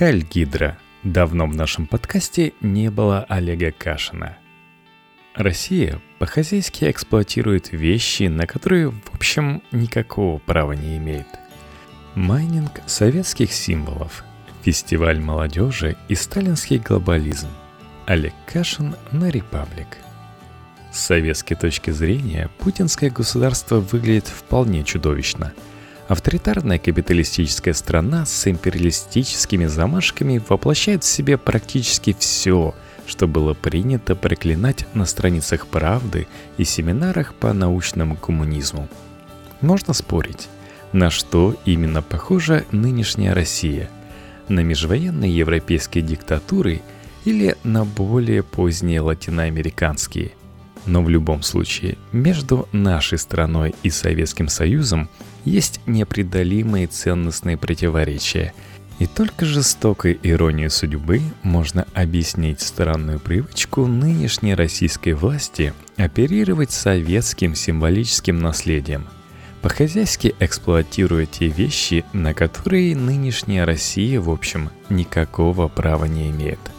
Хайль Гидра. Давно в нашем подкасте не было Олега Кашина. Россия по-хозяйски эксплуатирует вещи, на которые, в общем, никакого права не имеет. Майнинг советских символов, фестиваль молодежи и сталинский глобализм. Олег Кашин на «Republic». С советской точки зрения, путинское государство выглядит вполне чудовищно – Авторитарная капиталистическая страна с империалистическими замашками воплощает в себе практически все, что было принято проклинать на страницах «Правды» и семинарах по научному коммунизму. Можно спорить, на что именно похожа нынешняя Россия – на межвоенные европейские диктатуры или на более поздние латиноамериканские. Но в любом случае, между нашей страной и Советским Союзом есть непреодолимые ценностные противоречия. И только жестокой иронией судьбы можно объяснить странную привычку нынешней российской власти оперировать советским символическим наследием – по-хозяйски эксплуатируя те вещи, на которые нынешняя Россия, в общем, никакого права не имеет –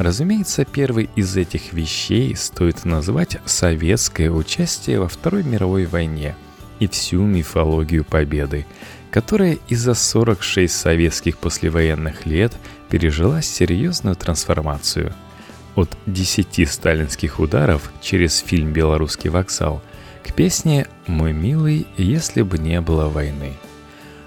Разумеется, первый из этих вещей стоит назвать советское участие во Второй мировой войне и всю мифологию победы, которая из-за 46 советских послевоенных лет пережила серьезную трансформацию. От 10 сталинских ударов через фильм «Белорусский вокзал» к песне «Мой милый, если бы не было войны».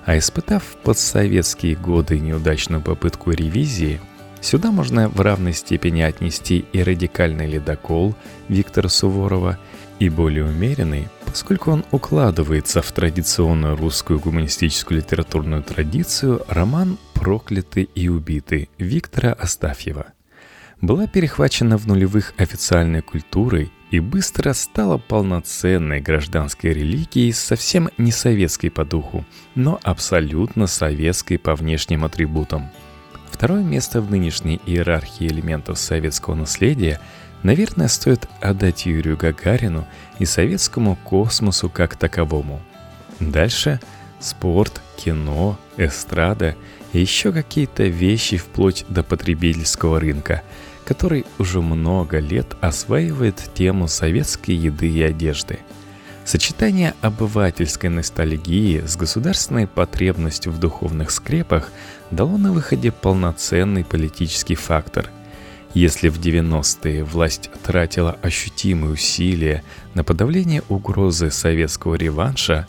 А испытав в подсоветские годы неудачную попытку ревизии – Сюда можно в равной степени отнести и радикальный ледокол Виктора Суворова, и более умеренный, поскольку он укладывается в традиционную русскую гуманистическую литературную традицию роман «Проклятый и убитый» Виктора Астафьева. Была перехвачена в нулевых официальной культурой и быстро стала полноценной гражданской религией совсем не советской по духу, но абсолютно советской по внешним атрибутам – Второе место в нынешней иерархии элементов советского наследия, наверное, стоит отдать Юрию Гагарину и советскому космосу как таковому. Дальше спорт, кино, эстрада и еще какие-то вещи вплоть до потребительского рынка, который уже много лет осваивает тему советской еды и одежды – Сочетание обывательской ностальгии с государственной потребностью в духовных скрепах дало на выходе полноценный политический фактор. Если в 90-е власть тратила ощутимые усилия на подавление угрозы советского реванша,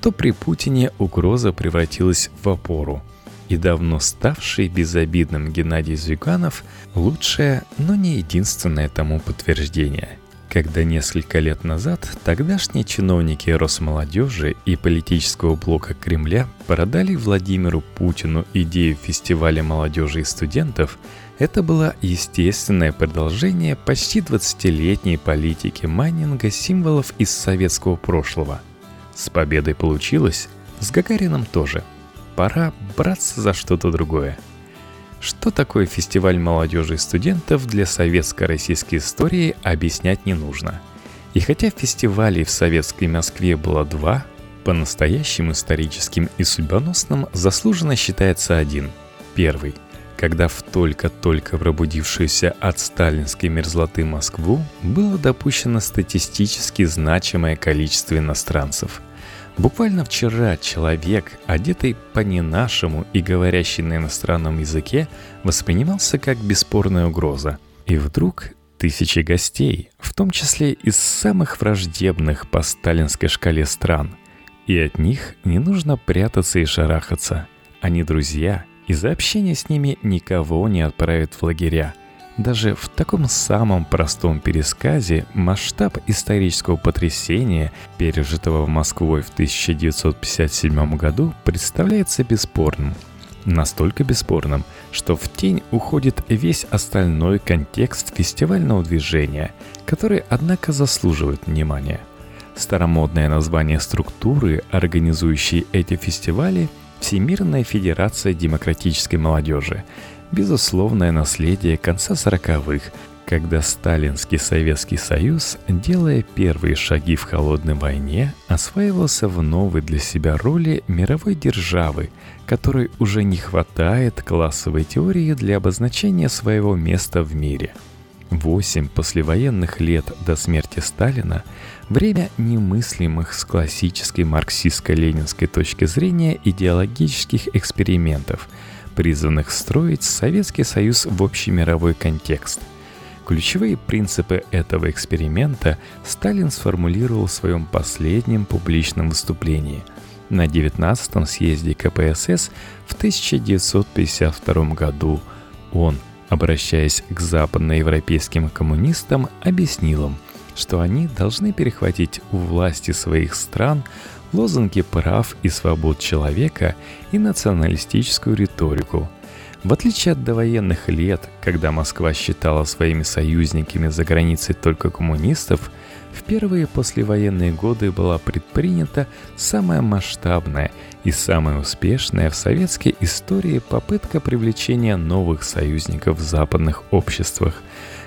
то при Путине угроза превратилась в опору. И давно ставший безобидным Геннадий Зюганов – лучшее, но не единственное тому подтверждение – когда несколько лет назад тогдашние чиновники Росмолодежи и политического блока Кремля продали Владимиру Путину идею фестиваля молодежи и студентов, это было естественное продолжение почти 20-летней политики майнинга символов из советского прошлого. С победой получилось, с Гагарином тоже. Пора браться за что-то другое – что такое фестиваль молодежи и студентов для советско-российской истории объяснять не нужно. И хотя фестивалей в советской Москве было два, по-настоящему историческим и судьбоносным заслуженно считается один. Первый – когда в только-только пробудившуюся от сталинской мерзлоты Москву было допущено статистически значимое количество иностранцев – Буквально вчера человек, одетый по-не-нашему и говорящий на иностранном языке, воспринимался как бесспорная угроза. И вдруг тысячи гостей, в том числе из самых враждебных по сталинской шкале стран. И от них не нужно прятаться и шарахаться. Они друзья, и за общение с ними никого не отправят в лагеря – даже в таком самом простом пересказе масштаб исторического потрясения, пережитого в Москвой в 1957 году, представляется бесспорным. Настолько бесспорным, что в тень уходит весь остальной контекст фестивального движения, который, однако, заслуживает внимания. Старомодное название структуры, организующей эти фестивали – Всемирная Федерация Демократической Молодежи – безусловное наследие конца 40-х, когда Сталинский Советский Союз, делая первые шаги в холодной войне, осваивался в новой для себя роли мировой державы, которой уже не хватает классовой теории для обозначения своего места в мире. Восемь послевоенных лет до смерти Сталина – время немыслимых с классической марксистско-ленинской точки зрения идеологических экспериментов, призванных строить Советский Союз в общемировой контекст – Ключевые принципы этого эксперимента Сталин сформулировал в своем последнем публичном выступлении на 19-м съезде КПСС в 1952 году. Он, обращаясь к западноевропейским коммунистам, объяснил им, что они должны перехватить у власти своих стран лозунги прав и свобод человека и националистическую риторику – в отличие от довоенных лет, когда Москва считала своими союзниками за границей только коммунистов, в первые послевоенные годы была предпринята самая масштабная и самая успешная в советской истории попытка привлечения новых союзников в западных обществах,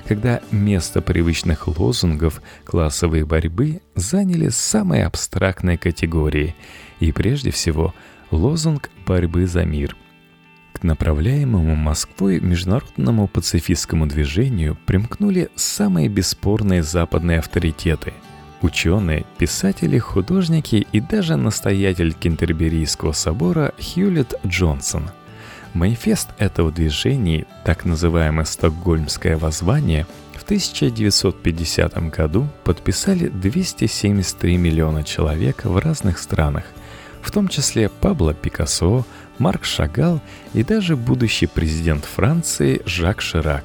когда место привычных лозунгов классовой борьбы заняли самые абстрактные категории, и прежде всего лозунг борьбы за мир – к направляемому Москвой международному пацифистскому движению примкнули самые бесспорные западные авторитеты – ученые, писатели, художники и даже настоятель Кентерберийского собора Хьюлит Джонсон. Манифест этого движения, так называемое «Стокгольмское воззвание», в 1950 году подписали 273 миллиона человек в разных странах, в том числе Пабло Пикассо, Марк Шагал и даже будущий президент Франции Жак Ширак.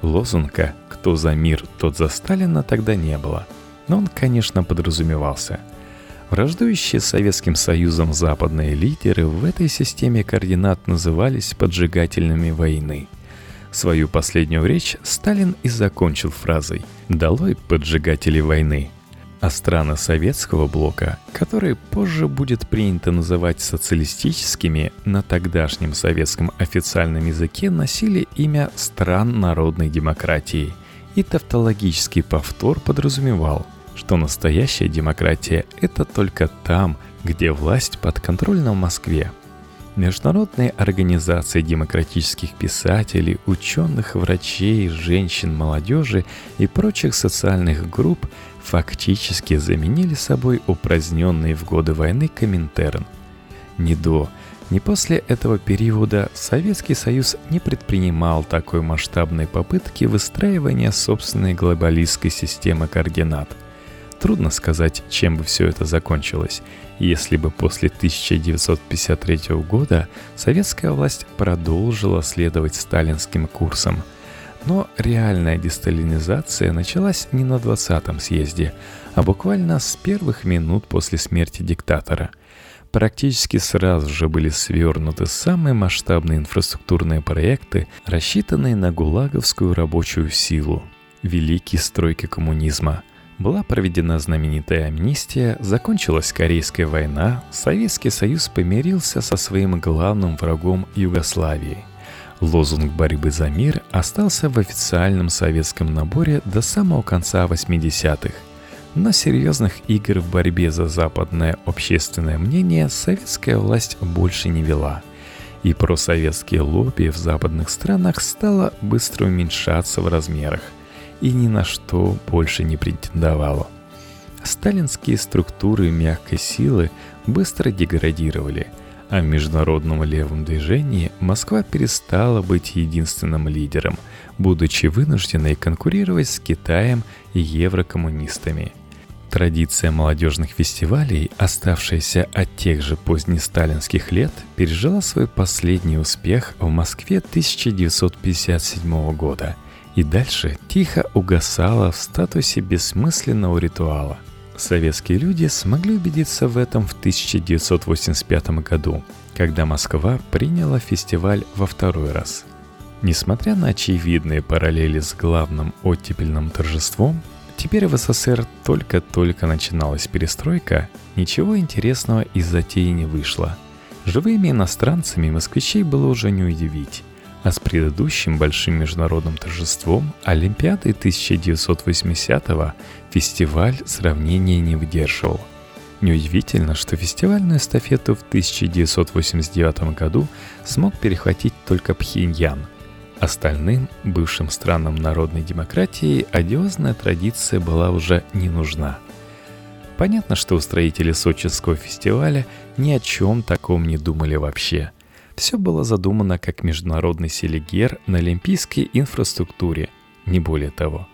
Лозунга «Кто за мир, тот за Сталина» тогда не было, но он, конечно, подразумевался. Враждующие с Советским Союзом западные лидеры в этой системе координат назывались поджигательными войны. Свою последнюю речь Сталин и закончил фразой «Долой поджигатели войны», а страны советского блока, которые позже будет принято называть социалистическими, на тогдашнем советском официальном языке носили имя стран народной демократии. И тавтологический повтор подразумевал, что настоящая демократия – это только там, где власть подконтрольна в Москве. Международные организации демократических писателей, ученых, врачей, женщин, молодежи и прочих социальных групп – фактически заменили собой упраздненный в годы войны Коминтерн. Ни до, ни после этого периода Советский Союз не предпринимал такой масштабной попытки выстраивания собственной глобалистской системы координат. Трудно сказать, чем бы все это закончилось, если бы после 1953 года советская власть продолжила следовать сталинским курсом – но реальная десталинизация началась не на 20-м съезде, а буквально с первых минут после смерти диктатора. Практически сразу же были свернуты самые масштабные инфраструктурные проекты, рассчитанные на гулаговскую рабочую силу. Великие стройки коммунизма. Была проведена знаменитая амнистия, закончилась Корейская война, Советский Союз помирился со своим главным врагом Югославией – Лозунг борьбы за мир остался в официальном советском наборе до самого конца 80-х. Но серьезных игр в борьбе за западное общественное мнение советская власть больше не вела. И просоветские лобби в западных странах стало быстро уменьшаться в размерах и ни на что больше не претендовало. Сталинские структуры мягкой силы быстро деградировали – а в международном левом движении Москва перестала быть единственным лидером, будучи вынужденной конкурировать с Китаем и еврокоммунистами. Традиция молодежных фестивалей, оставшаяся от тех же позднесталинских лет, пережила свой последний успех в Москве 1957 года и дальше тихо угасала в статусе бессмысленного ритуала – Советские люди смогли убедиться в этом в 1985 году, когда Москва приняла фестиваль во второй раз. Несмотря на очевидные параллели с главным оттепельным торжеством, теперь в СССР только-только начиналась перестройка, ничего интересного из затеи не вышло. Живыми иностранцами москвичей было уже не удивить. А с предыдущим большим международным торжеством Олимпиады 1980-го фестиваль сравнения не выдерживал. Неудивительно, что фестивальную эстафету в 1989 году смог перехватить только Пхеньян. Остальным, бывшим странам народной демократии, одиозная традиция была уже не нужна. Понятно, что устроители сочинского фестиваля ни о чем таком не думали вообще. Все было задумано как международный селигер на олимпийской инфраструктуре, не более того.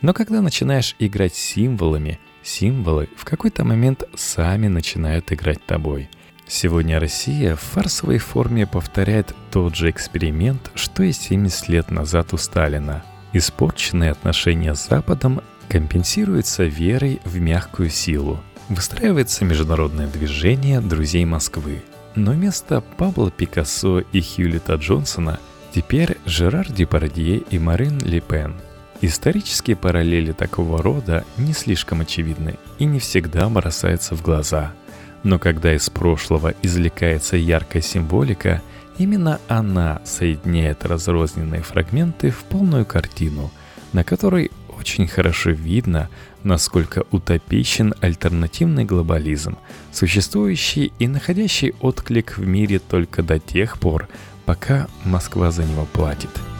Но когда начинаешь играть символами, символы в какой-то момент сами начинают играть тобой. Сегодня Россия в фарсовой форме повторяет тот же эксперимент, что и 70 лет назад у Сталина. Испорченные отношения с Западом компенсируются верой в мягкую силу. Выстраивается международное движение друзей Москвы. Но вместо Пабло Пикассо и Хьюлита Джонсона теперь Жерар Депардье и Марин Ле Пен – Исторические параллели такого рода не слишком очевидны и не всегда бросаются в глаза. Но когда из прошлого извлекается яркая символика, именно она соединяет разрозненные фрагменты в полную картину, на которой очень хорошо видно, насколько утопичен альтернативный глобализм, существующий и находящий отклик в мире только до тех пор, пока Москва за него платит –